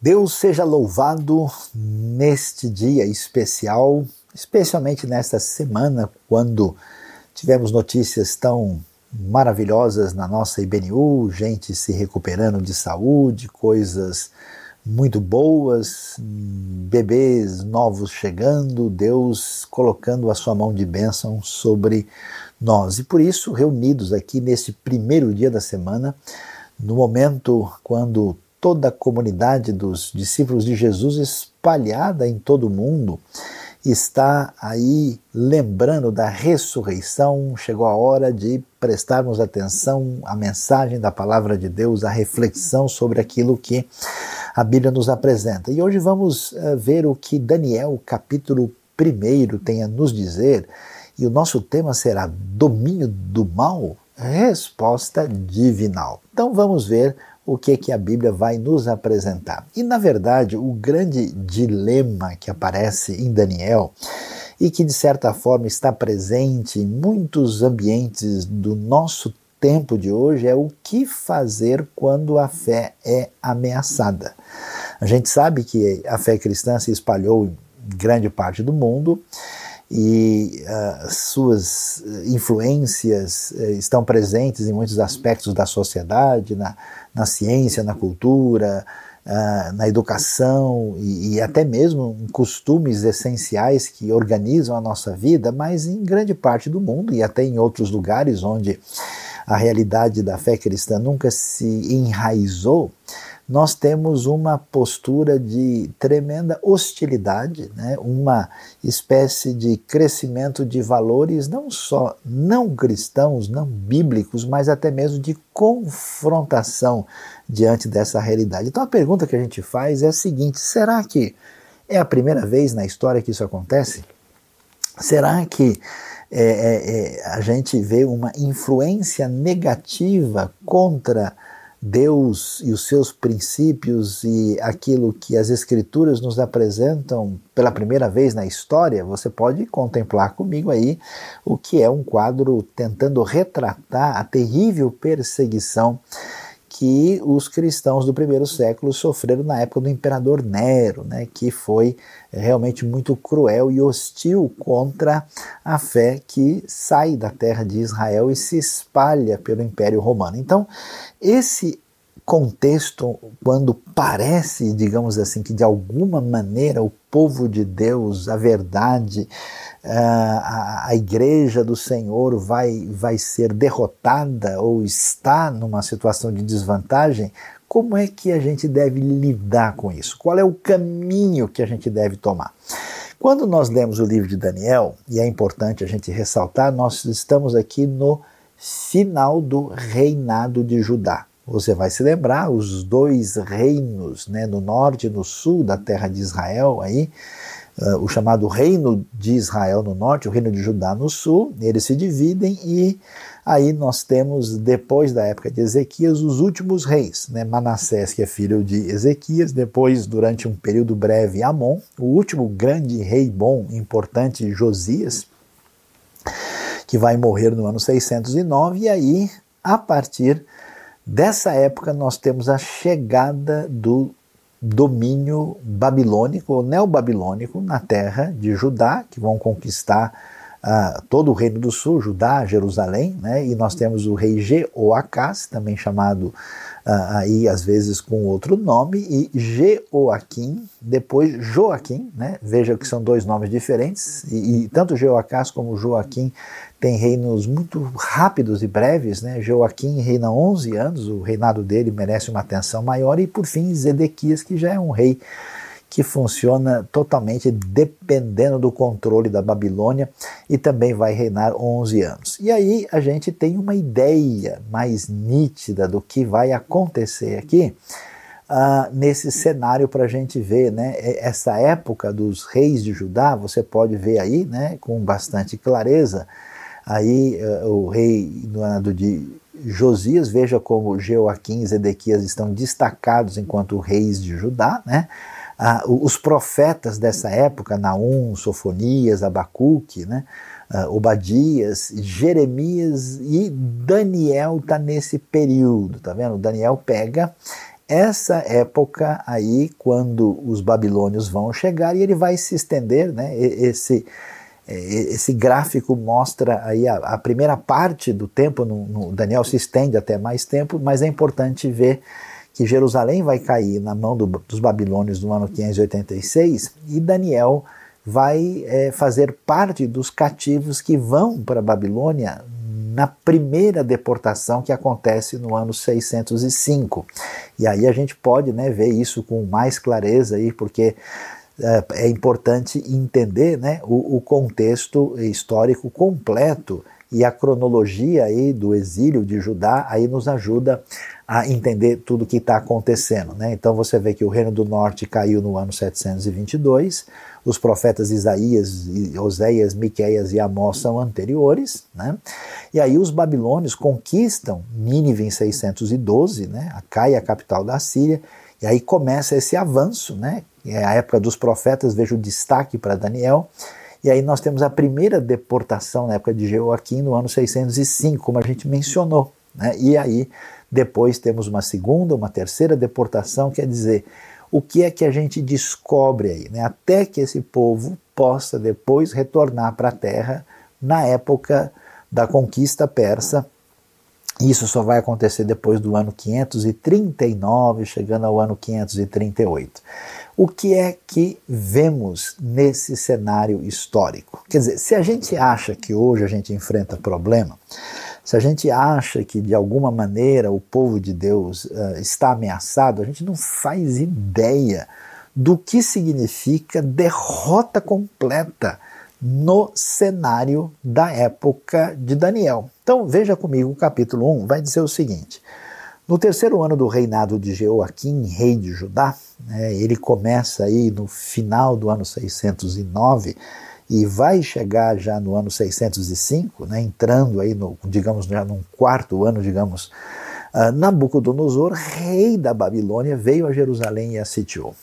Deus seja louvado neste dia especial, especialmente nesta semana, quando tivemos notícias tão maravilhosas na nossa IBNU, gente se recuperando de saúde, coisas muito boas, bebês novos chegando, Deus colocando a sua mão de bênção sobre nós. E por isso, reunidos aqui neste primeiro dia da semana, no momento quando toda a comunidade dos discípulos de Jesus espalhada em todo o mundo está aí lembrando da ressurreição. Chegou a hora de prestarmos atenção à mensagem da palavra de Deus, à reflexão sobre aquilo que a Bíblia nos apresenta. E hoje vamos uh, ver o que Daniel, capítulo 1, tem a nos dizer. E o nosso tema será Domínio do Mal? Resposta divinal. Então vamos ver o que, que a Bíblia vai nos apresentar. E, na verdade, o grande dilema que aparece em Daniel e que, de certa forma, está presente em muitos ambientes do nosso tempo de hoje é o que fazer quando a fé é ameaçada. A gente sabe que a fé cristã se espalhou em grande parte do mundo e uh, suas influências uh, estão presentes em muitos aspectos da sociedade, na, na ciência, na cultura, uh, na educação e, e, até mesmo em costumes essenciais que organizam a nossa vida, mas em grande parte do mundo e até em outros lugares onde a realidade da fé cristã nunca se enraizou, nós temos uma postura de tremenda hostilidade, né? uma espécie de crescimento de valores não só não cristãos, não bíblicos, mas até mesmo de confrontação diante dessa realidade. Então a pergunta que a gente faz é a seguinte: será que é a primeira vez na história que isso acontece? Será que é, é, é, a gente vê uma influência negativa contra Deus e os seus princípios e aquilo que as Escrituras nos apresentam pela primeira vez na história, você pode contemplar comigo aí o que é um quadro tentando retratar a terrível perseguição que os cristãos do primeiro século sofreram na época do imperador Nero, né, que foi realmente muito cruel e hostil contra a fé que sai da terra de Israel e se espalha pelo Império Romano. Então, esse contexto, quando parece, digamos assim, que de alguma maneira o povo de Deus, a verdade, a, a igreja do Senhor vai, vai ser derrotada ou está numa situação de desvantagem, como é que a gente deve lidar com isso? Qual é o caminho que a gente deve tomar? Quando nós lemos o livro de Daniel, e é importante a gente ressaltar, nós estamos aqui no final do reinado de Judá. Você vai se lembrar, os dois reinos, né, no norte e no sul da terra de Israel, aí, uh, o chamado reino de Israel no norte, o reino de Judá no sul, eles se dividem e aí nós temos, depois da época de Ezequias, os últimos reis, né, Manassés, que é filho de Ezequias, depois, durante um período breve, Amon, o último grande rei bom, importante, Josias, que vai morrer no ano 609, e aí, a partir Dessa época nós temos a chegada do domínio babilônico ou neobabilônico na terra de Judá, que vão conquistar uh, todo o reino do sul, Judá, Jerusalém, né? e nós temos o rei Jeoacás, também chamado uh, aí às vezes com outro nome, e Jeoaquim, depois Joaquim, né? veja que são dois nomes diferentes, e, e tanto Jeoacás como Joaquim tem reinos muito rápidos e breves, né? Joaquim reina 11 anos, o reinado dele merece uma atenção maior, e por fim Zedequias, que já é um rei que funciona totalmente dependendo do controle da Babilônia e também vai reinar 11 anos. E aí a gente tem uma ideia mais nítida do que vai acontecer aqui. Uh, nesse cenário para a gente ver, né? Essa época dos reis de Judá, você pode ver aí, né, com bastante clareza, Aí uh, o rei do de Josias, veja como Jeoaquim e Zedequias estão destacados enquanto reis de Judá, né? Ah, os profetas dessa época, Naum, Sofonias, Abacuque, né? Uh, Obadias, Jeremias e Daniel está nesse período, tá vendo? Daniel pega essa época aí quando os babilônios vão chegar e ele vai se estender, né? Esse esse gráfico mostra aí a, a primeira parte do tempo, no, no, Daniel se estende até mais tempo, mas é importante ver que Jerusalém vai cair na mão do, dos babilônios no ano 586 e Daniel vai é, fazer parte dos cativos que vão para a Babilônia na primeira deportação que acontece no ano 605. E aí a gente pode né, ver isso com mais clareza aí, porque é, é importante entender né, o, o, contexto histórico completo e a cronologia aí do exílio de Judá aí nos ajuda a entender tudo o que está acontecendo. Né? Então você vê que o Reino do Norte caiu no ano 722, os profetas Isaías, Oséias, Miqueias e Amós são anteriores, né? e aí os babilônios conquistam Nínive em 612, né? cai a capital da Síria, e aí começa esse avanço, né? é a época dos profetas, vejo o destaque para Daniel, e aí nós temos a primeira deportação na época de Joaquim, no ano 605, como a gente mencionou. Né? E aí depois temos uma segunda, uma terceira deportação, quer dizer, o que é que a gente descobre aí? Né? Até que esse povo possa depois retornar para a terra na época da conquista persa. Isso só vai acontecer depois do ano 539, chegando ao ano 538. O que é que vemos nesse cenário histórico? Quer dizer, se a gente acha que hoje a gente enfrenta problema, se a gente acha que de alguma maneira o povo de Deus uh, está ameaçado, a gente não faz ideia do que significa derrota completa no cenário da época de Daniel. Então veja comigo o capítulo 1, vai dizer o seguinte: no terceiro ano do reinado de Jeoaquim, rei de Judá, né, ele começa aí no final do ano 609 e vai chegar já no ano 605, né, entrando aí no, digamos, já num quarto ano, digamos, uh, Nabucodonosor, rei da Babilônia, veio a Jerusalém e a sitiou.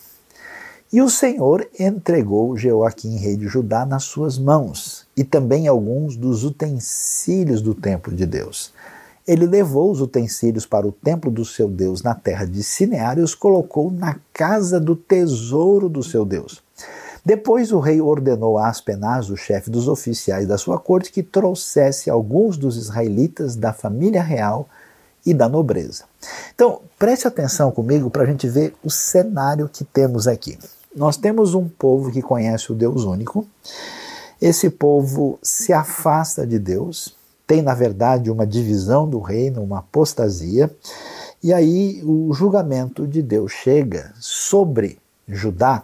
E o Senhor entregou Jeoaquim, rei de Judá, nas suas mãos, e também alguns dos utensílios do templo de Deus. Ele levou os utensílios para o templo do seu Deus na terra de Sinear e os colocou na casa do tesouro do seu Deus. Depois o rei ordenou a Aspenaz, o chefe dos oficiais da sua corte, que trouxesse alguns dos israelitas da família real e da nobreza. Então, preste atenção comigo para a gente ver o cenário que temos aqui. Nós temos um povo que conhece o Deus único, esse povo se afasta de Deus, tem, na verdade, uma divisão do reino, uma apostasia, e aí o julgamento de Deus chega sobre Judá,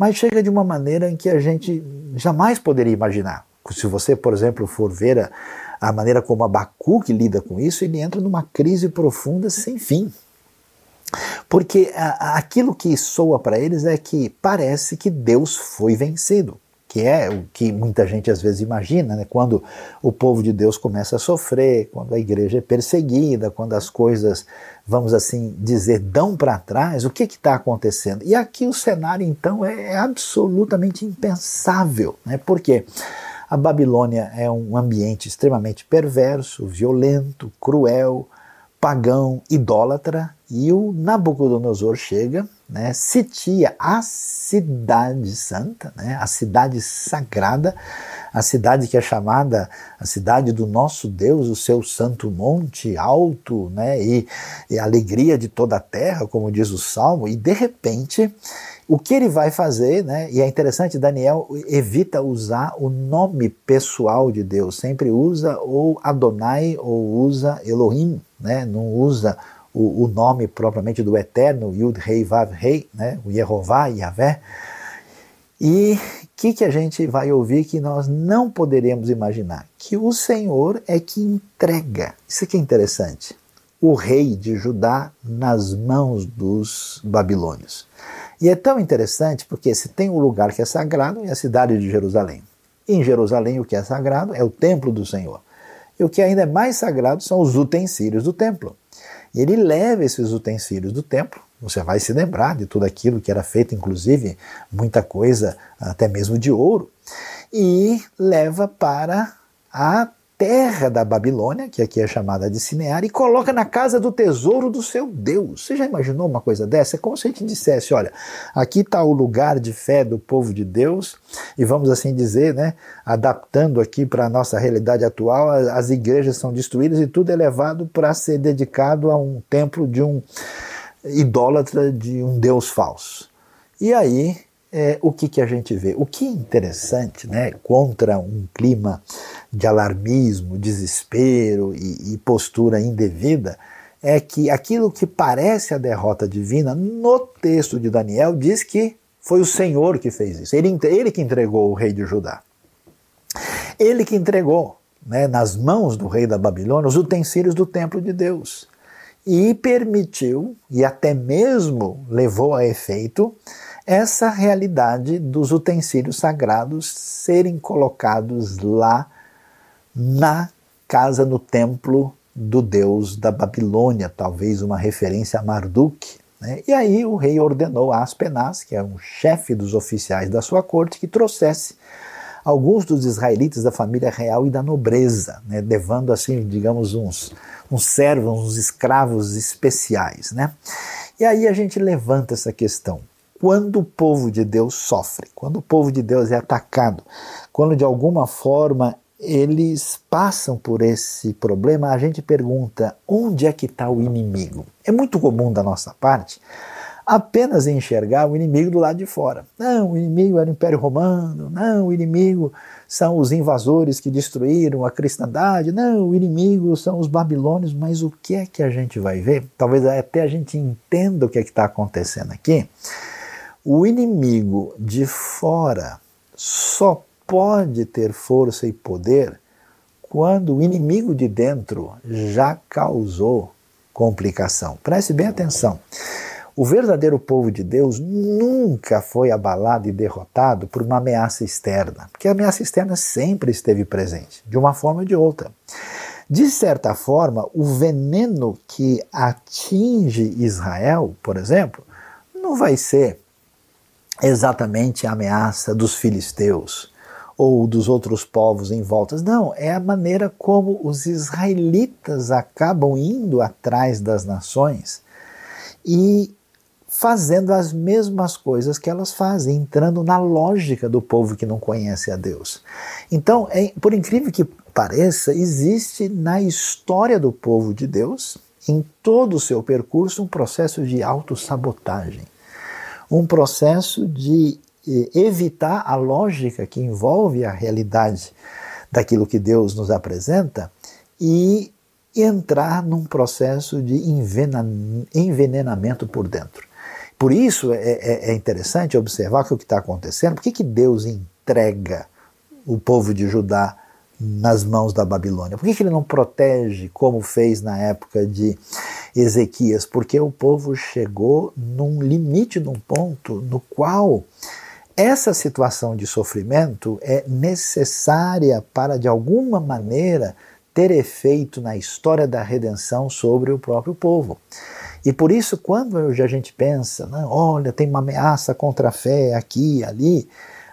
mas chega de uma maneira em que a gente jamais poderia imaginar. Se você, por exemplo, for ver a, a maneira como Abacuque lida com isso, ele entra numa crise profunda sem fim. Porque a, aquilo que soa para eles é que parece que Deus foi vencido que é o que muita gente às vezes imagina, né? quando o povo de Deus começa a sofrer, quando a igreja é perseguida, quando as coisas, vamos assim dizer, dão para trás, o que está acontecendo? E aqui o cenário então é, é absolutamente impensável, né? porque a Babilônia é um ambiente extremamente perverso, violento, cruel, pagão, idólatra, e o Nabucodonosor chega, né, sitia a cidade santa, né, a cidade sagrada, a cidade que é chamada a cidade do nosso Deus, o seu santo monte alto, né, e, e a alegria de toda a terra, como diz o Salmo, e de repente o que ele vai fazer, né? E é interessante, Daniel evita usar o nome pessoal de Deus, sempre usa ou Adonai ou usa Elohim, né? Não usa o, o nome propriamente do Eterno, Yud Rei Vav Rei, né? o Yehová, Yahvé. E o que, que a gente vai ouvir que nós não poderíamos imaginar? Que o Senhor é que entrega. Isso aqui é interessante. O rei de Judá nas mãos dos babilônios. E é tão interessante porque se tem um lugar que é sagrado é a cidade de Jerusalém. Em Jerusalém o que é sagrado é o templo do Senhor. E o que ainda é mais sagrado são os utensílios do templo. E ele leva esses utensílios do templo, você vai se lembrar de tudo aquilo que era feito, inclusive muita coisa até mesmo de ouro, e leva para a terra da Babilônia, que aqui é chamada de Sinear, e coloca na casa do tesouro do seu Deus. Você já imaginou uma coisa dessa? É como se a gente dissesse: olha, aqui está o lugar de fé do povo de Deus, e vamos assim dizer, né, adaptando aqui para a nossa realidade atual, as igrejas são destruídas e tudo é levado para ser dedicado a um templo de um idólatra, de um Deus falso. E aí é, o que, que a gente vê? O que é interessante, né, contra um clima de alarmismo, desespero e, e postura indevida, é que aquilo que parece a derrota divina, no texto de Daniel, diz que foi o Senhor que fez isso. Ele, ele que entregou o rei de Judá. Ele que entregou né, nas mãos do rei da Babilônia os utensílios do templo de Deus. E permitiu, e até mesmo levou a efeito, essa realidade dos utensílios sagrados serem colocados lá na casa, no templo do deus da Babilônia, talvez uma referência a Marduk. Né? E aí o rei ordenou a Aspenaz, que é um chefe dos oficiais da sua corte, que trouxesse alguns dos israelitas da família real e da nobreza, né? levando assim, digamos, uns, uns servos, uns escravos especiais. Né? E aí a gente levanta essa questão quando o povo de Deus sofre, quando o povo de Deus é atacado, quando de alguma forma eles passam por esse problema, a gente pergunta onde é que está o inimigo? É muito comum da nossa parte apenas enxergar o inimigo do lado de fora. Não, o inimigo era o Império Romano, não, o inimigo são os invasores que destruíram a cristandade, não, o inimigo são os babilônios, mas o que é que a gente vai ver? Talvez até a gente entenda o que é está acontecendo aqui o inimigo de fora só pode ter força e poder quando o inimigo de dentro já causou complicação. Preste bem atenção. O verdadeiro povo de Deus nunca foi abalado e derrotado por uma ameaça externa, porque a ameaça externa sempre esteve presente, de uma forma ou de outra. De certa forma, o veneno que atinge Israel, por exemplo, não vai ser exatamente a ameaça dos filisteus ou dos outros povos em volta. Não, é a maneira como os israelitas acabam indo atrás das nações e fazendo as mesmas coisas que elas fazem, entrando na lógica do povo que não conhece a Deus. Então, é, por incrível que pareça, existe na história do povo de Deus, em todo o seu percurso, um processo de autossabotagem um processo de eh, evitar a lógica que envolve a realidade daquilo que Deus nos apresenta e entrar num processo de envenenamento por dentro. Por isso é, é, é interessante observar que o que está acontecendo, por que, que Deus entrega o povo de Judá nas mãos da Babilônia? Por que, que ele não protege como fez na época de Ezequias? Porque o povo chegou num limite, num ponto no qual essa situação de sofrimento é necessária para, de alguma maneira, ter efeito na história da redenção sobre o próprio povo. E por isso, quando a gente pensa, né, olha, tem uma ameaça contra a fé aqui, ali,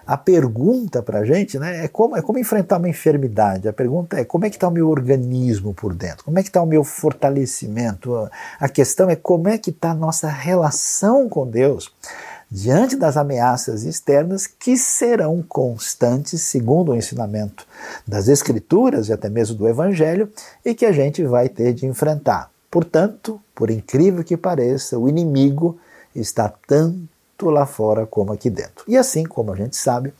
a pergunta para a gente né, é, como, é como enfrentar uma enfermidade. A pergunta é como é que está o meu organismo por dentro? Como é que está o meu fortalecimento? A questão é como é que está a nossa relação com Deus diante das ameaças externas que serão constantes, segundo o ensinamento das Escrituras e até mesmo do Evangelho, e que a gente vai ter de enfrentar. Portanto, por incrível que pareça, o inimigo está tanto tanto lá fora como aqui dentro. E assim, como a gente sabe,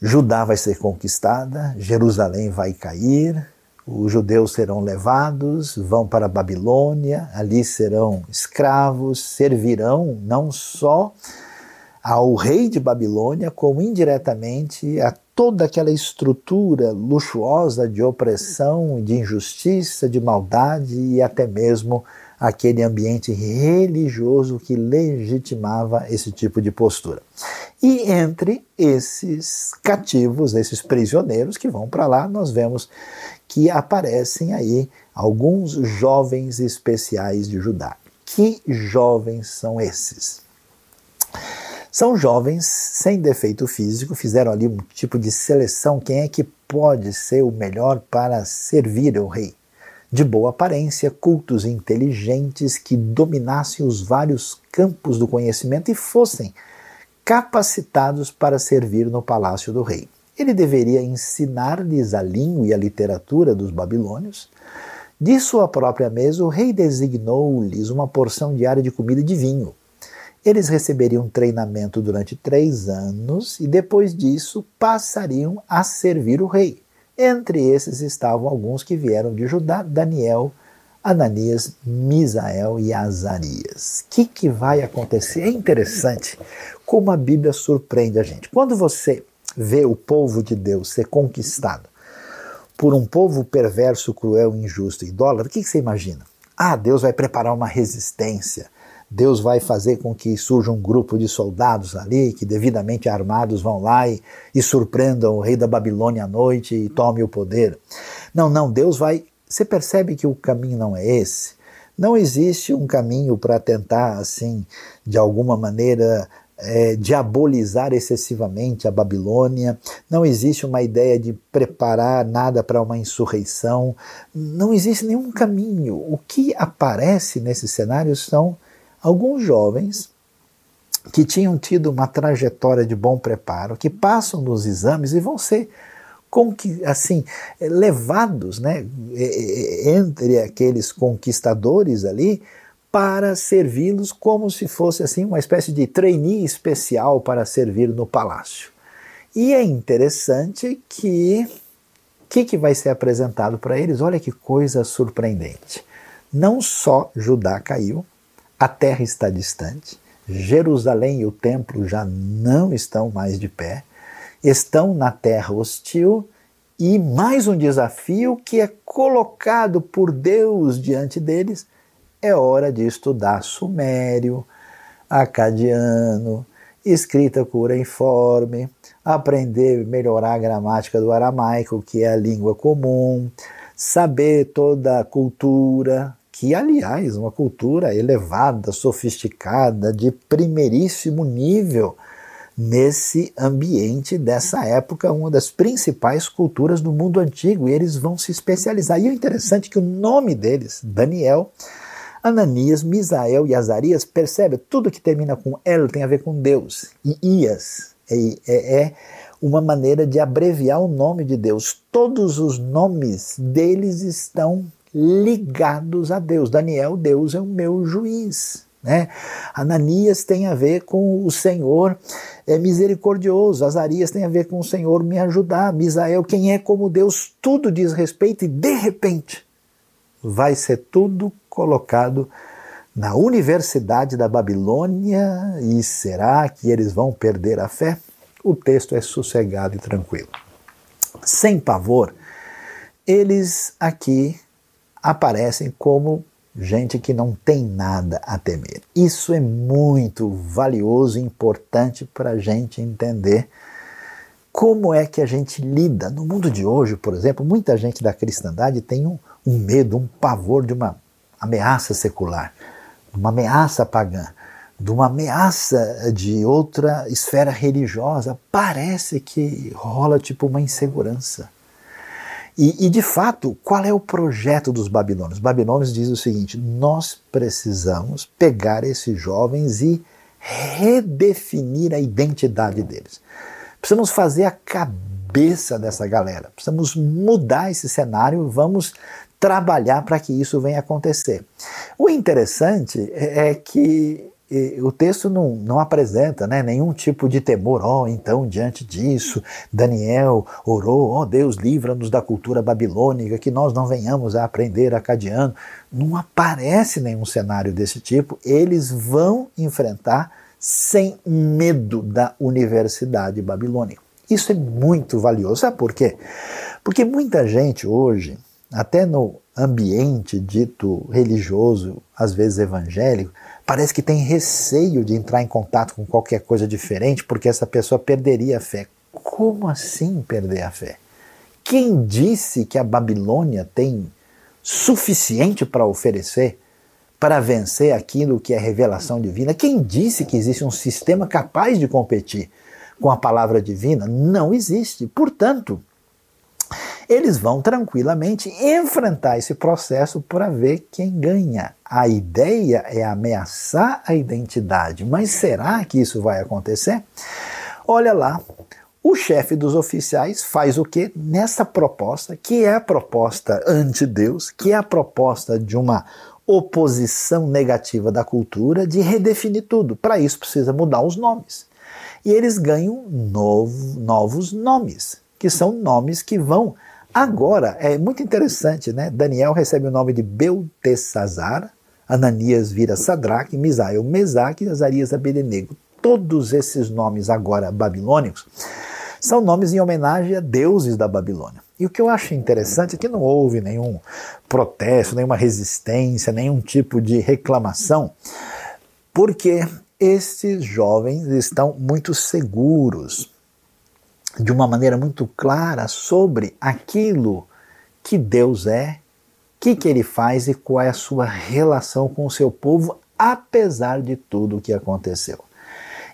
Judá vai ser conquistada, Jerusalém vai cair, os judeus serão levados, vão para a Babilônia, ali serão escravos, servirão não só ao rei de Babilônia, como indiretamente a toda aquela estrutura luxuosa de opressão, de injustiça, de maldade e até mesmo aquele ambiente religioso que legitimava esse tipo de postura. E entre esses cativos, esses prisioneiros que vão para lá, nós vemos que aparecem aí alguns jovens especiais de Judá. Que jovens são esses? São jovens sem defeito físico, fizeram ali um tipo de seleção: quem é que pode ser o melhor para servir o rei? De boa aparência, cultos inteligentes que dominassem os vários campos do conhecimento e fossem capacitados para servir no palácio do rei. Ele deveria ensinar-lhes a língua e a literatura dos babilônios. De sua própria mesa, o rei designou-lhes uma porção diária de comida e de vinho. Eles receberiam treinamento durante três anos e depois disso passariam a servir o rei. Entre esses estavam alguns que vieram de Judá, Daniel, Ananias, Misael e Azarias. O que, que vai acontecer? É interessante como a Bíblia surpreende a gente. Quando você vê o povo de Deus ser conquistado por um povo perverso, cruel, injusto e idólatra, o que, que você imagina? Ah, Deus vai preparar uma resistência Deus vai fazer com que surja um grupo de soldados ali, que devidamente armados vão lá e, e surpreendam o rei da Babilônia à noite e tome o poder. Não, não, Deus vai. Você percebe que o caminho não é esse? Não existe um caminho para tentar, assim, de alguma maneira, é, diabolizar excessivamente a Babilônia, não existe uma ideia de preparar nada para uma insurreição, não existe nenhum caminho. O que aparece nesse cenário são alguns jovens que tinham tido uma trajetória de bom preparo, que passam nos exames e vão ser assim levados, né, entre aqueles conquistadores ali para servi-los como se fosse assim uma espécie de trainee especial para servir no palácio. E é interessante que o que, que vai ser apresentado para eles? Olha que coisa surpreendente. Não só Judá caiu, a terra está distante, Jerusalém e o templo já não estão mais de pé, estão na terra hostil e mais um desafio que é colocado por Deus diante deles. É hora de estudar sumério, acadiano, escrita cuneiforme, aprender melhorar a gramática do aramaico, que é a língua comum, saber toda a cultura, que, aliás, uma cultura elevada, sofisticada, de primeiríssimo nível nesse ambiente dessa época, uma das principais culturas do mundo antigo, e eles vão se especializar. E o interessante é que o nome deles, Daniel, Ananias, Misael e Azarias, percebe, tudo que termina com El tem a ver com Deus, e Ias é, é, é uma maneira de abreviar o nome de Deus. Todos os nomes deles estão ligados a Deus. Daniel, Deus é o meu juiz. Né? Ananias tem a ver com o Senhor é misericordioso, Azarias tem a ver com o Senhor me ajudar, Misael, quem é como Deus, tudo diz respeito e de repente vai ser tudo colocado na Universidade da Babilônia e será que eles vão perder a fé? O texto é sossegado e tranquilo. Sem pavor, eles aqui aparecem como gente que não tem nada a temer. Isso é muito valioso e importante para a gente entender como é que a gente lida. No mundo de hoje, por exemplo, muita gente da cristandade tem um, um medo, um pavor de uma ameaça secular, uma ameaça pagã, de uma ameaça de outra esfera religiosa. Parece que rola tipo uma insegurança. E, e, de fato, qual é o projeto dos babilônios? Os babilônios dizem o seguinte: nós precisamos pegar esses jovens e redefinir a identidade deles. Precisamos fazer a cabeça dessa galera, precisamos mudar esse cenário, vamos trabalhar para que isso venha acontecer. O interessante é, é que o texto não, não apresenta né, nenhum tipo de temor. Oh, então, diante disso, Daniel orou: ó oh, Deus, livra-nos da cultura babilônica, que nós não venhamos a aprender acadiano. Não aparece nenhum cenário desse tipo. Eles vão enfrentar sem medo da universidade babilônica. Isso é muito valioso. Sabe por quê? Porque muita gente hoje, até no ambiente dito religioso, às vezes evangélico, parece que tem receio de entrar em contato com qualquer coisa diferente porque essa pessoa perderia a fé. Como assim perder a fé? Quem disse que a Babilônia tem suficiente para oferecer para vencer aquilo que é revelação divina. Quem disse que existe um sistema capaz de competir com a palavra divina? Não existe. Portanto, eles vão tranquilamente enfrentar esse processo para ver quem ganha. A ideia é ameaçar a identidade, mas será que isso vai acontecer? Olha lá, o chefe dos oficiais faz o que? Nessa proposta, que é a proposta anti-Deus, que é a proposta de uma oposição negativa da cultura, de redefinir tudo. Para isso precisa mudar os nomes. E eles ganham novo, novos nomes, que são nomes que vão Agora, é muito interessante, né? Daniel recebe o nome de Beltesazar, Ananias vira Sadraque, Misael Mesaque e Azarias Abednego. Todos esses nomes agora babilônicos são nomes em homenagem a deuses da Babilônia. E o que eu acho interessante é que não houve nenhum protesto, nenhuma resistência, nenhum tipo de reclamação, porque esses jovens estão muito seguros de uma maneira muito clara sobre aquilo que Deus é, o que, que ele faz e qual é a sua relação com o seu povo, apesar de tudo o que aconteceu.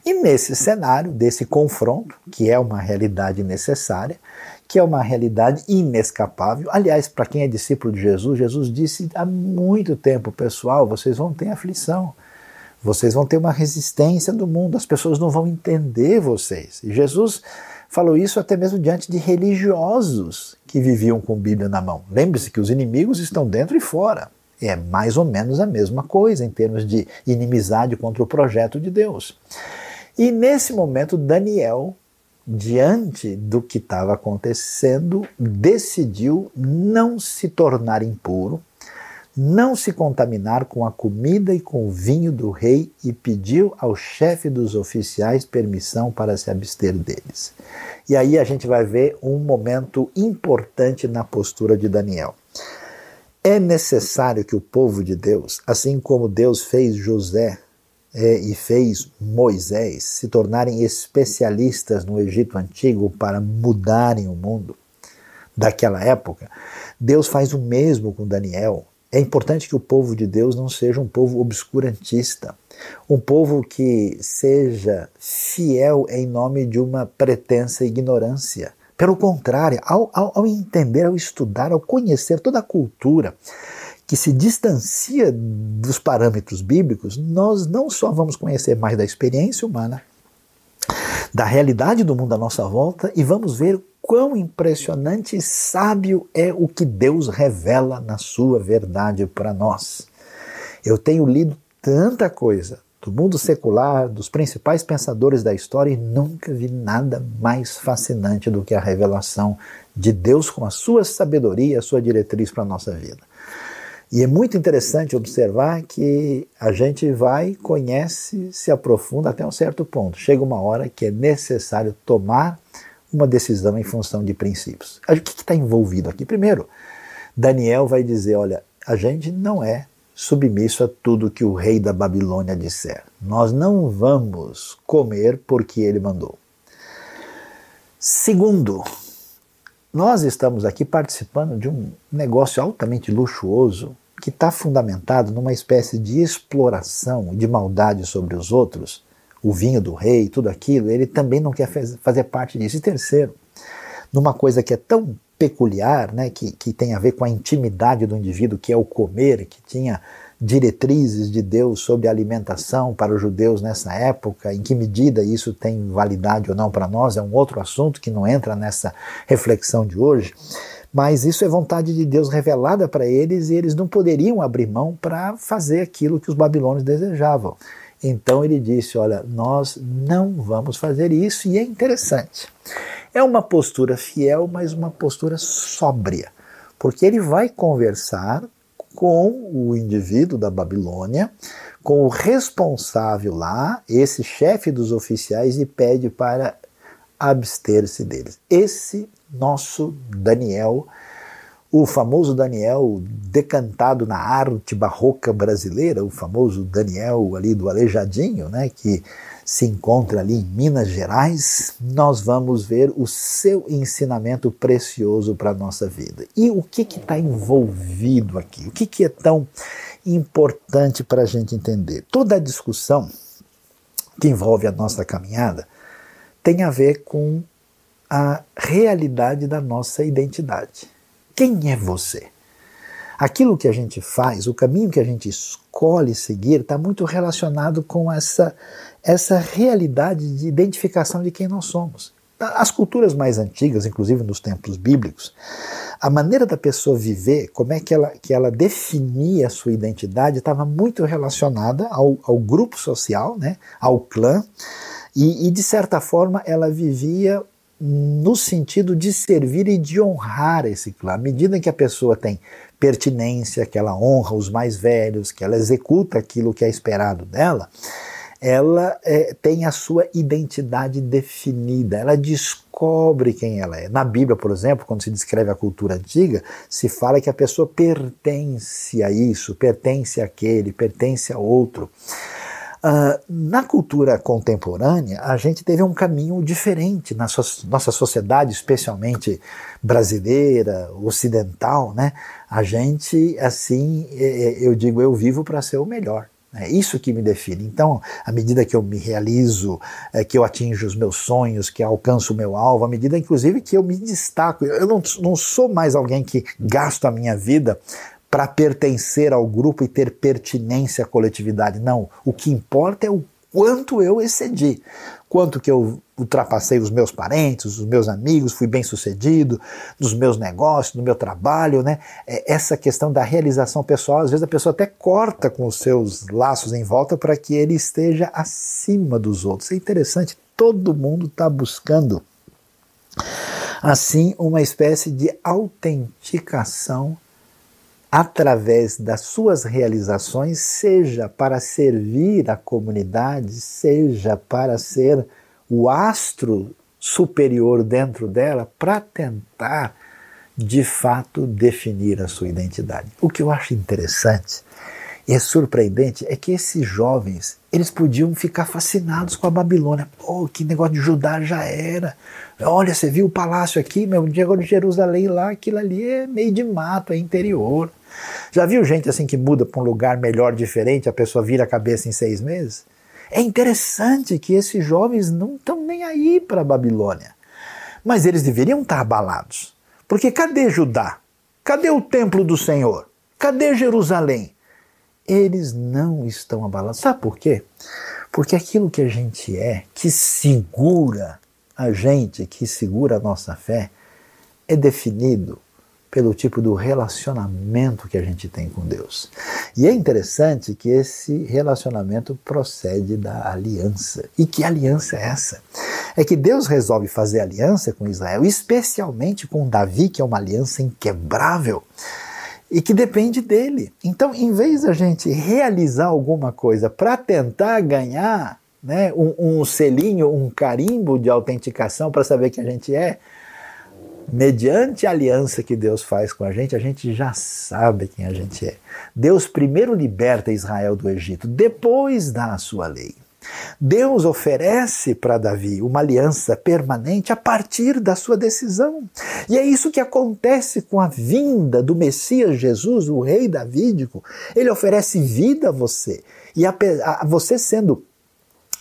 E nesse cenário, desse confronto, que é uma realidade necessária, que é uma realidade inescapável. Aliás, para quem é discípulo de Jesus, Jesus disse há muito tempo, pessoal, vocês vão ter aflição, vocês vão ter uma resistência do mundo, as pessoas não vão entender vocês. E Jesus falou isso até mesmo diante de religiosos que viviam com Bíblia na mão. Lembre-se que os inimigos estão dentro e fora. É mais ou menos a mesma coisa em termos de inimizade contra o projeto de Deus. E nesse momento, Daniel, diante do que estava acontecendo, decidiu não se tornar impuro, não se contaminar com a comida e com o vinho do rei e pediu ao chefe dos oficiais permissão para se abster deles. E aí a gente vai ver um momento importante na postura de Daniel. É necessário que o povo de Deus, assim como Deus fez José é, e fez Moisés, se tornarem especialistas no Egito Antigo para mudarem o mundo daquela época. Deus faz o mesmo com Daniel é importante que o povo de Deus não seja um povo obscurantista, um povo que seja fiel em nome de uma pretensa ignorância. Pelo contrário, ao, ao, ao entender, ao estudar, ao conhecer toda a cultura que se distancia dos parâmetros bíblicos, nós não só vamos conhecer mais da experiência humana, da realidade do mundo à nossa volta e vamos ver quão impressionante e sábio é o que Deus revela na sua verdade para nós. Eu tenho lido tanta coisa do mundo secular, dos principais pensadores da história e nunca vi nada mais fascinante do que a revelação de Deus com a sua sabedoria, a sua diretriz para a nossa vida. E é muito interessante observar que a gente vai, conhece, se aprofunda até um certo ponto. Chega uma hora que é necessário tomar uma decisão em função de princípios. O que está envolvido aqui? Primeiro, Daniel vai dizer: olha, a gente não é submisso a tudo que o rei da Babilônia disser. Nós não vamos comer porque ele mandou. Segundo, nós estamos aqui participando de um negócio altamente luxuoso que está fundamentado numa espécie de exploração de maldade sobre os outros o vinho do rei, tudo aquilo, ele também não quer fazer parte disso. E terceiro, numa coisa que é tão peculiar, né, que, que tem a ver com a intimidade do indivíduo, que é o comer, que tinha diretrizes de Deus sobre alimentação para os judeus nessa época, em que medida isso tem validade ou não para nós, é um outro assunto que não entra nessa reflexão de hoje. Mas isso é vontade de Deus revelada para eles e eles não poderiam abrir mão para fazer aquilo que os babilônios desejavam. Então ele disse: Olha, nós não vamos fazer isso, e é interessante. É uma postura fiel, mas uma postura sóbria, porque ele vai conversar com o indivíduo da Babilônia, com o responsável lá, esse chefe dos oficiais, e pede para abster-se deles. Esse nosso Daniel o famoso Daniel decantado na arte barroca brasileira, o famoso Daniel ali do Aleijadinho, né, que se encontra ali em Minas Gerais, nós vamos ver o seu ensinamento precioso para a nossa vida. E o que está envolvido aqui? O que, que é tão importante para a gente entender. Toda a discussão que envolve a nossa caminhada tem a ver com a realidade da nossa identidade. Quem é você? Aquilo que a gente faz, o caminho que a gente escolhe seguir, está muito relacionado com essa, essa realidade de identificação de quem nós somos. As culturas mais antigas, inclusive nos tempos bíblicos, a maneira da pessoa viver, como é que ela, que ela definia a sua identidade, estava muito relacionada ao, ao, grupo social, né, ao clã, e, e de certa forma ela vivia no sentido de servir e de honrar esse clã. À medida que a pessoa tem pertinência, que ela honra os mais velhos, que ela executa aquilo que é esperado dela, ela é, tem a sua identidade definida, ela descobre quem ela é. Na Bíblia, por exemplo, quando se descreve a cultura antiga, se fala que a pessoa pertence a isso, pertence àquele, pertence a outro. Uh, na cultura contemporânea, a gente teve um caminho diferente na so nossa sociedade, especialmente brasileira, ocidental, né? A gente, assim, eu digo, eu vivo para ser o melhor. É isso que me define. Então, à medida que eu me realizo, é, que eu atinjo os meus sonhos, que alcanço o meu alvo, à medida, inclusive, que eu me destaco, eu não, não sou mais alguém que gasto a minha vida para pertencer ao grupo e ter pertinência à coletividade. Não. O que importa é o quanto eu excedi, quanto que eu ultrapassei os meos parentes, os meus amigos, fui bem sucedido nos meus negócios, no meu trabalho, né? É, essa questão da realização pessoal, às vezes a pessoa até corta com os seus laços em volta para que ele esteja acima dos outros. É interessante, todo mundo está buscando assim uma espécie de autenticação através das suas realizações, seja para servir a comunidade, seja para ser o astro superior dentro dela, para tentar de fato definir a sua identidade. O que eu acho interessante e é surpreendente é que esses jovens, eles podiam ficar fascinados com a Babilônia. Pô, que negócio de Judá já era. Olha, você viu o palácio aqui, meu, de Jerusalém lá, aquilo ali é meio de mato, é interior. Já viu gente assim que muda para um lugar melhor, diferente, a pessoa vira a cabeça em seis meses? É interessante que esses jovens não estão nem aí para a Babilônia. Mas eles deveriam estar abalados. Porque cadê Judá? Cadê o templo do Senhor? Cadê Jerusalém? Eles não estão abalados. Sabe por quê? Porque aquilo que a gente é, que segura a gente, que segura a nossa fé, é definido pelo tipo do relacionamento que a gente tem com Deus. E é interessante que esse relacionamento procede da aliança. E que aliança é essa? É que Deus resolve fazer aliança com Israel, especialmente com Davi, que é uma aliança inquebrável e que depende dele. Então, em vez da gente realizar alguma coisa para tentar ganhar né, um, um selinho, um carimbo de autenticação para saber que a gente é, mediante a aliança que Deus faz com a gente, a gente já sabe quem a gente é. Deus primeiro liberta Israel do Egito, depois dá a sua lei. Deus oferece para Davi uma aliança permanente a partir da sua decisão. E é isso que acontece com a vinda do Messias Jesus, o rei davídico. Ele oferece vida a você. E a, a você sendo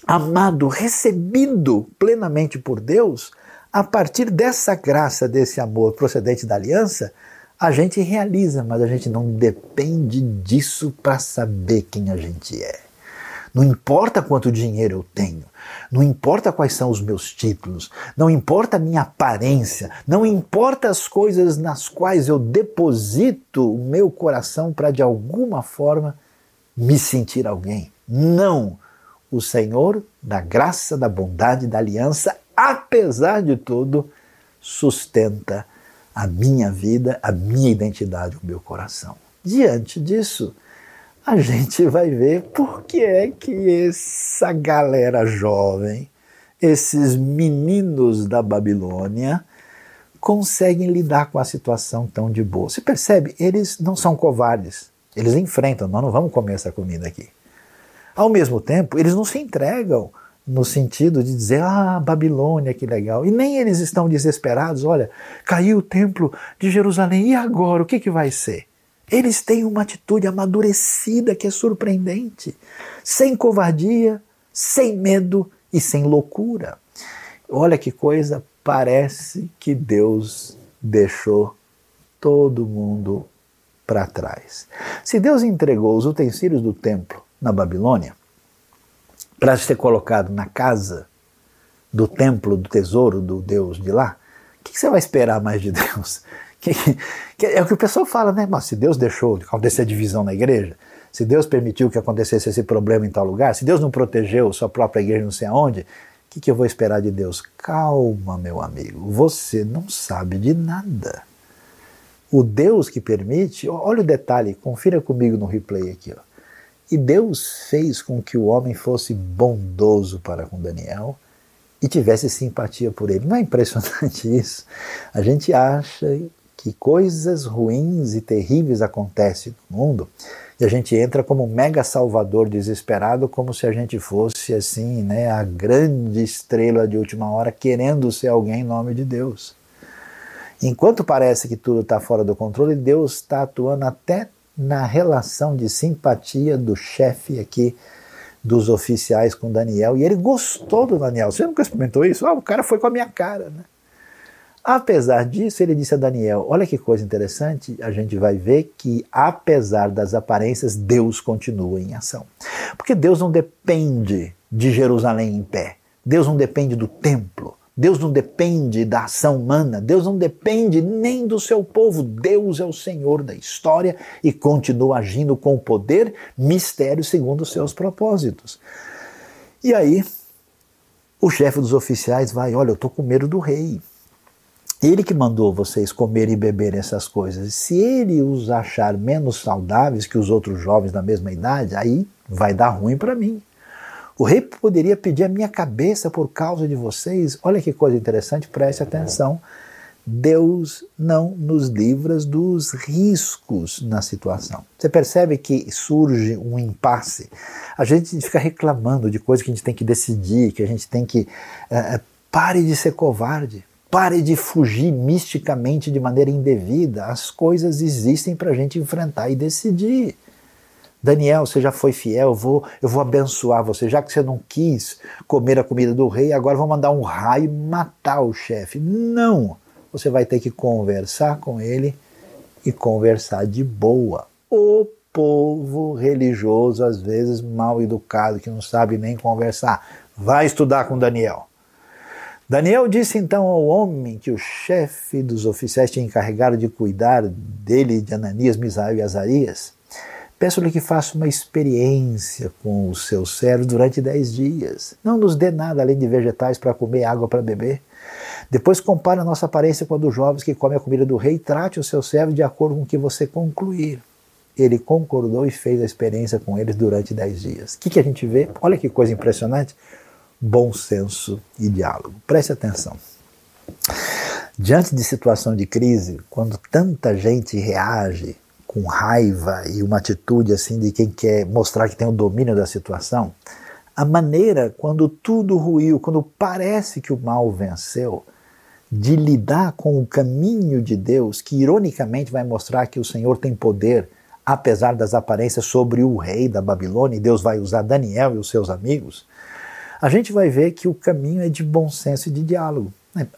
amado, recebido plenamente por Deus, a partir dessa graça, desse amor procedente da aliança, a gente realiza, mas a gente não depende disso para saber quem a gente é. Não importa quanto dinheiro eu tenho, não importa quais são os meus títulos, não importa a minha aparência, não importa as coisas nas quais eu deposito o meu coração para de alguma forma me sentir alguém. Não! O Senhor, da graça, da bondade, da aliança, apesar de tudo, sustenta a minha vida, a minha identidade, o meu coração. Diante disso, a gente vai ver por que é que essa galera jovem, esses meninos da Babilônia, conseguem lidar com a situação tão de boa. Você percebe? Eles não são covardes. Eles enfrentam, nós não vamos comer essa comida aqui. Ao mesmo tempo, eles não se entregam no sentido de dizer, ah, Babilônia, que legal. E nem eles estão desesperados, olha, caiu o templo de Jerusalém, e agora? O que, que vai ser? Eles têm uma atitude amadurecida que é surpreendente, sem covardia, sem medo e sem loucura. Olha que coisa, parece que Deus deixou todo mundo para trás. Se Deus entregou os utensílios do templo na Babilônia para ser colocado na casa do templo do tesouro do Deus de lá, o que, você vai esperar mais de Deus? Que, que, é o que o pessoal fala, né? Mas se Deus deixou acontecer divisão na igreja, se Deus permitiu que acontecesse esse problema em tal lugar, se Deus não protegeu sua própria igreja não sei aonde, o que, que eu vou esperar de Deus? Calma, meu amigo, você não sabe de nada. O Deus que permite, olha o detalhe, confira comigo no replay aqui. Ó. E Deus fez com que o homem fosse bondoso para com Daniel e tivesse simpatia por ele. Não é impressionante isso? A gente acha que coisas ruins e terríveis acontecem no mundo e a gente entra como um mega salvador desesperado, como se a gente fosse assim, né, a grande estrela de última hora querendo ser alguém em nome de Deus. Enquanto parece que tudo está fora do controle, Deus está atuando até na relação de simpatia do chefe aqui dos oficiais com Daniel. E ele gostou do Daniel. Você nunca experimentou isso? Ah, o cara foi com a minha cara, né? Apesar disso, ele disse a Daniel: Olha que coisa interessante, a gente vai ver que, apesar das aparências, Deus continua em ação. Porque Deus não depende de Jerusalém em pé, Deus não depende do templo, Deus não depende da ação humana, Deus não depende nem do seu povo. Deus é o Senhor da história e continua agindo com poder, mistério segundo os seus propósitos. E aí, o chefe dos oficiais vai: Olha, eu estou com medo do rei. Ele que mandou vocês comer e beber essas coisas. Se ele os achar menos saudáveis que os outros jovens da mesma idade, aí vai dar ruim para mim. O rei poderia pedir a minha cabeça por causa de vocês. Olha que coisa interessante, preste atenção. Deus não nos livra dos riscos na situação. Você percebe que surge um impasse. A gente fica reclamando de coisas que a gente tem que decidir, que a gente tem que. Uh, pare de ser covarde. Pare de fugir misticamente de maneira indevida. As coisas existem para a gente enfrentar e decidir. Daniel, você já foi fiel, eu vou, eu vou abençoar você. Já que você não quis comer a comida do rei, agora vou mandar um raio matar o chefe. Não! Você vai ter que conversar com ele e conversar de boa. O povo religioso, às vezes mal educado, que não sabe nem conversar, vai estudar com Daniel. Daniel disse então ao homem que o chefe dos oficiais tinha encarregado de cuidar dele, de Ananias, Misael e Azarias, Peço-lhe que faça uma experiência com os seus servos durante dez dias. Não nos dê nada além de vegetais para comer, água para beber. Depois compare a nossa aparência com a dos jovens que comem a comida do rei trate os seus servos de acordo com o que você concluir. Ele concordou e fez a experiência com eles durante dez dias. O que, que a gente vê? Olha que coisa impressionante. Bom senso e diálogo. Preste atenção. Diante de situação de crise, quando tanta gente reage com raiva e uma atitude assim de quem quer mostrar que tem o domínio da situação, a maneira quando tudo ruiu, quando parece que o mal venceu, de lidar com o caminho de Deus, que ironicamente vai mostrar que o Senhor tem poder, apesar das aparências, sobre o rei da Babilônia, e Deus vai usar Daniel e os seus amigos, a gente vai ver que o caminho é de bom senso e de diálogo.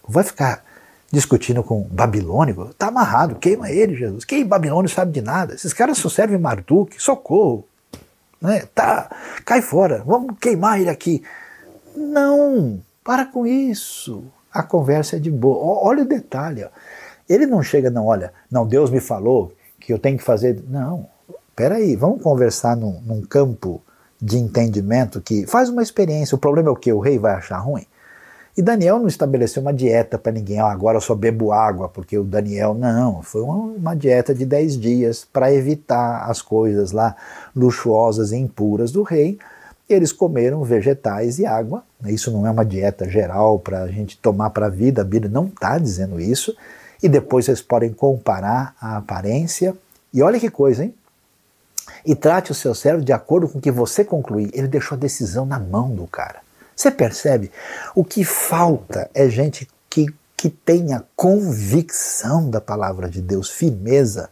Vai ficar discutindo com babilônico, tá amarrado, queima ele, Jesus. Quem babilônio sabe de nada? Esses caras só servem Marduk, socorro. Né? Tá, cai fora, vamos queimar ele aqui. Não, para com isso. A conversa é de boa. Olha o detalhe. Ó. Ele não chega, não, olha, não, Deus me falou que eu tenho que fazer. Não, peraí, vamos conversar num, num campo de entendimento que faz uma experiência. O problema é o que? O rei vai achar ruim? E Daniel não estabeleceu uma dieta para ninguém, oh, agora eu só bebo água, porque o Daniel, não, foi uma, dieta de 10 dias para evitar as coisas lá luxuosas e impuras do rei. Eles comeram vegetais e água. Isso não é uma dieta geral para a gente tomar para a vida, a Bíblia não está dizendo isso. E depois vocês podem comparar a aparência. E olha que coisa, hein? E trate o seu cérebro de acordo com o que você concluir. Ele deixou a decisão na mão do cara. Você percebe? O que falta é gente que, que tenha convicção da palavra de Deus, firmeza,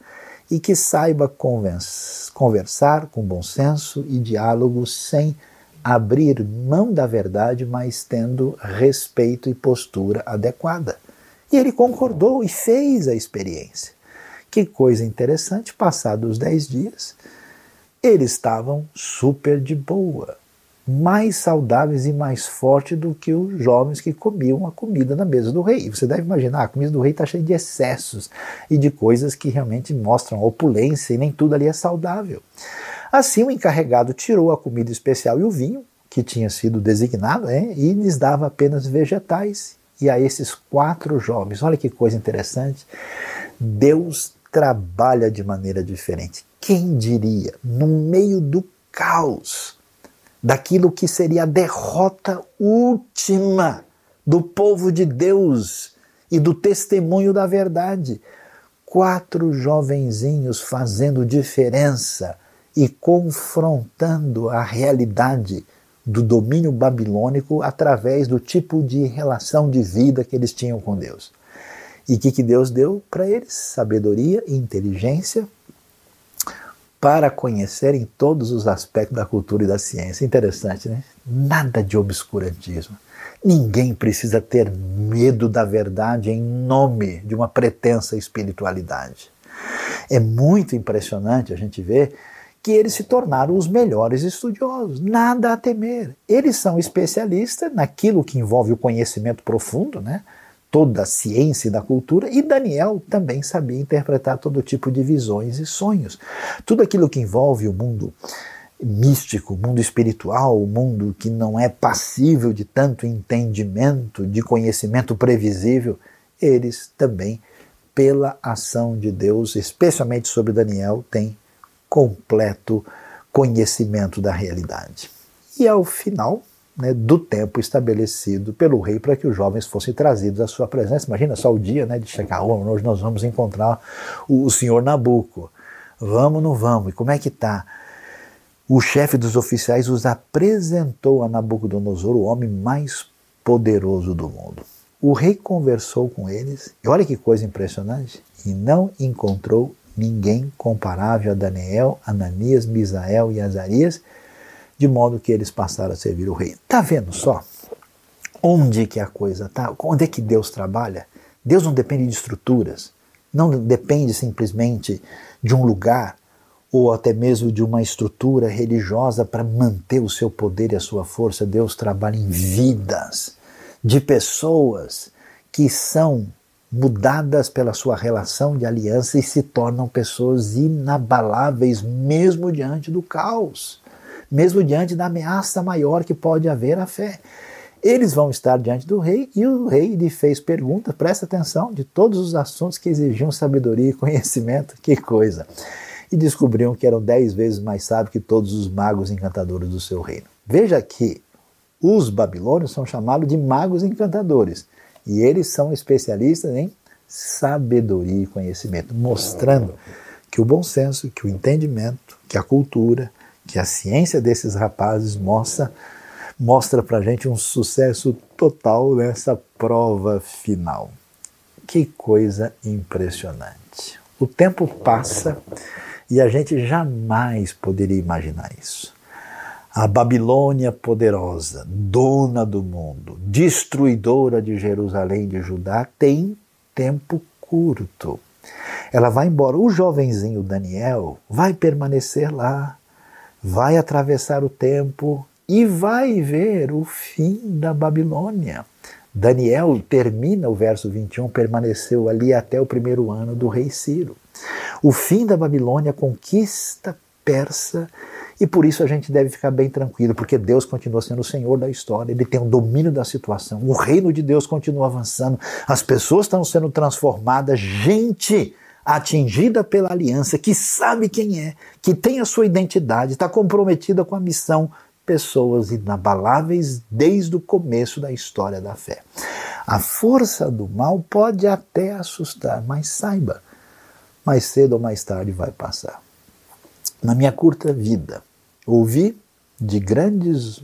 e que saiba conversar com bom senso e diálogo sem abrir mão da verdade, mas tendo respeito e postura adequada. E ele concordou e fez a experiência. Que coisa interessante, passados os dez dias, eles estavam super de boa mais saudáveis e mais fortes do que os jovens que comiam a comida na mesa do rei. Você deve imaginar, a comida do rei está cheia de excessos e de coisas que realmente mostram opulência e nem tudo ali é saudável. Assim, o encarregado tirou a comida especial e o vinho, que tinha sido designado, é, e lhes dava apenas vegetais. E a esses quatro jovens, olha que coisa interessante, Deus trabalha de maneira diferente. Quem diria, no meio do caos, daquilo que seria a derrota última do povo de Deus e do testemunho da verdade. Quatro jovenzinhos fazendo diferença e confrontando a realidade do domínio babilônico através do tipo de relação de vida que eles tinham com Deus. E o que, que Deus deu para eles? Sabedoria e inteligência para conhecerem todos os aspectos da cultura e da ciência. Interessante, né? Nada de obscurantismo. Ninguém precisa ter medo da verdade em nome de uma pretensa espiritualidade. É muito impressionante a gente ver que eles se tornaram os melhores estudiosos, nada a temer. Eles são especialistas naquilo que envolve o conhecimento profundo, né? Toda a ciência da cultura, e Daniel também sabia interpretar todo tipo de visões e sonhos. Tudo aquilo que envolve o mundo místico, o mundo espiritual, o mundo que não é passível de tanto entendimento, de conhecimento previsível, eles também, pela ação de Deus, especialmente sobre Daniel, têm completo conhecimento da realidade. E ao final, né, do tempo estabelecido pelo rei para que os jovens fossem trazidos à sua presença. Imagina só o dia né, de chegar, oh, hoje nós vamos encontrar o, o senhor Nabuco. Vamos não vamos? E como é que está? O chefe dos oficiais os apresentou a Nabucodonosor, o homem mais poderoso do mundo. O rei conversou com eles, e olha que coisa impressionante, e não encontrou ninguém comparável a Daniel, Ananias, Misael e Azarias, de modo que eles passaram a servir o rei. Tá vendo só? Onde que a coisa tá? Onde é que Deus trabalha? Deus não depende de estruturas, não depende simplesmente de um lugar ou até mesmo de uma estrutura religiosa para manter o seu poder e a sua força. Deus trabalha em vidas de pessoas que são mudadas pela sua relação de aliança e se tornam pessoas inabaláveis mesmo diante do caos mesmo diante da ameaça maior que pode haver à fé. Eles vão estar diante do rei e o rei lhe fez pergunta, presta atenção, de todos os assuntos que exigiam sabedoria e conhecimento, que coisa. E descobriram que eram dez vezes mais sábios que todos os magos encantadores do seu reino. Veja que os babilônios são chamados de magos encantadores e eles são especialistas em sabedoria e conhecimento, mostrando que o bom senso, que o entendimento, que a cultura, que a ciência desses rapazes mostra mostra para gente um sucesso total nessa prova final. Que coisa impressionante! O tempo passa e a gente jamais poderia imaginar isso. A Babilônia poderosa, dona do mundo, destruidora de Jerusalém e de Judá, tem tempo curto. Ela vai embora. O jovenzinho Daniel vai permanecer lá vai atravessar o tempo e vai ver o fim da Babilônia. Daniel termina o verso 21, permaneceu ali até o primeiro ano do rei Ciro. O fim da Babilônia, conquista persa, e por isso a gente deve ficar bem tranquilo, porque Deus continua sendo o Senhor da história, Ele tem o domínio da situação, o reino de Deus continua avançando, as pessoas estão sendo transformadas, gente atingida pela aliança, que sabe quem é, que tem a sua identidade, está comprometida com a missão, pessoas inabaláveis desde o começo da história da fé. A força do mal pode até assustar, mas saiba, mais cedo ou mais tarde vai passar. Na minha curta vida, ouvi de grandes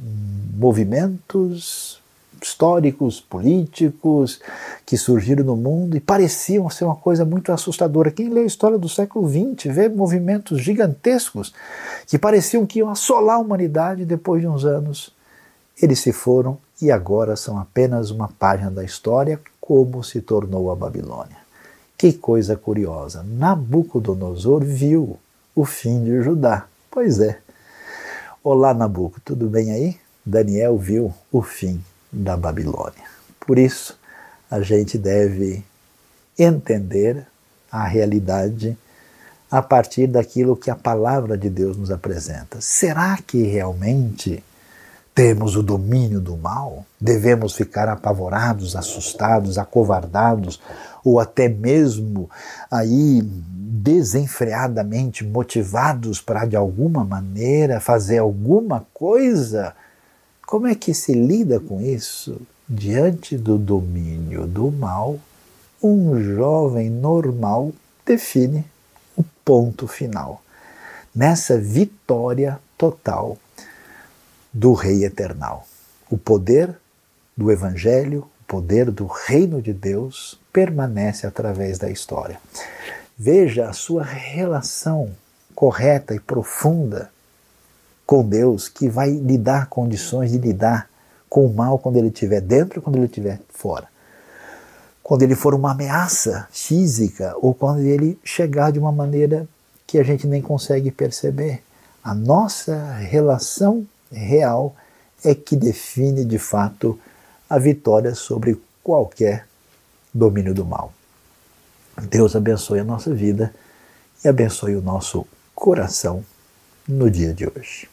movimentos históricos, políticos que surgiram no mundo e pareciam ser uma coisa muito assustadora. Quem lê a história do século XX vê movimentos gigantescos que pareciam que iam assolar a humanidade depois de uns anos. Eles se foram e agora são apenas uma página da história, como se tornou a Babilônia. Que coisa curiosa! Nabucodonosor viu o fim de Judá. Pois é. Olá, Nabucco, tudo bem aí? Daniel viu o fim da Babilônia. Por isso, a gente deve entender a realidade a partir daquilo que a palavra de Deus nos apresenta. Será que realmente temos o domínio do mal? Devemos ficar apavorados, assustados, acovardados ou até mesmo aí desenfreadamente motivados para de alguma maneira fazer alguma coisa? Como é que se lida com isso? Diante do domínio do mal, um jovem normal define o ponto final. Nessa vitória total do Rei Eternal. O poder do Evangelho, o poder do Reino de Deus permanece através da história. Veja a sua relação correta e profunda com Deus, que vai lhe dar condições de lidar com o mal quando ele estiver dentro quando ele estiver fora. Quando ele for uma ameaça física ou quando ele chegar de uma maneira que a gente nem consegue perceber. A nossa relação real é que define de fato a vitória sobre qualquer domínio do mal. Deus abençoe a nossa vida e abençoe o nosso coração no dia de hoje.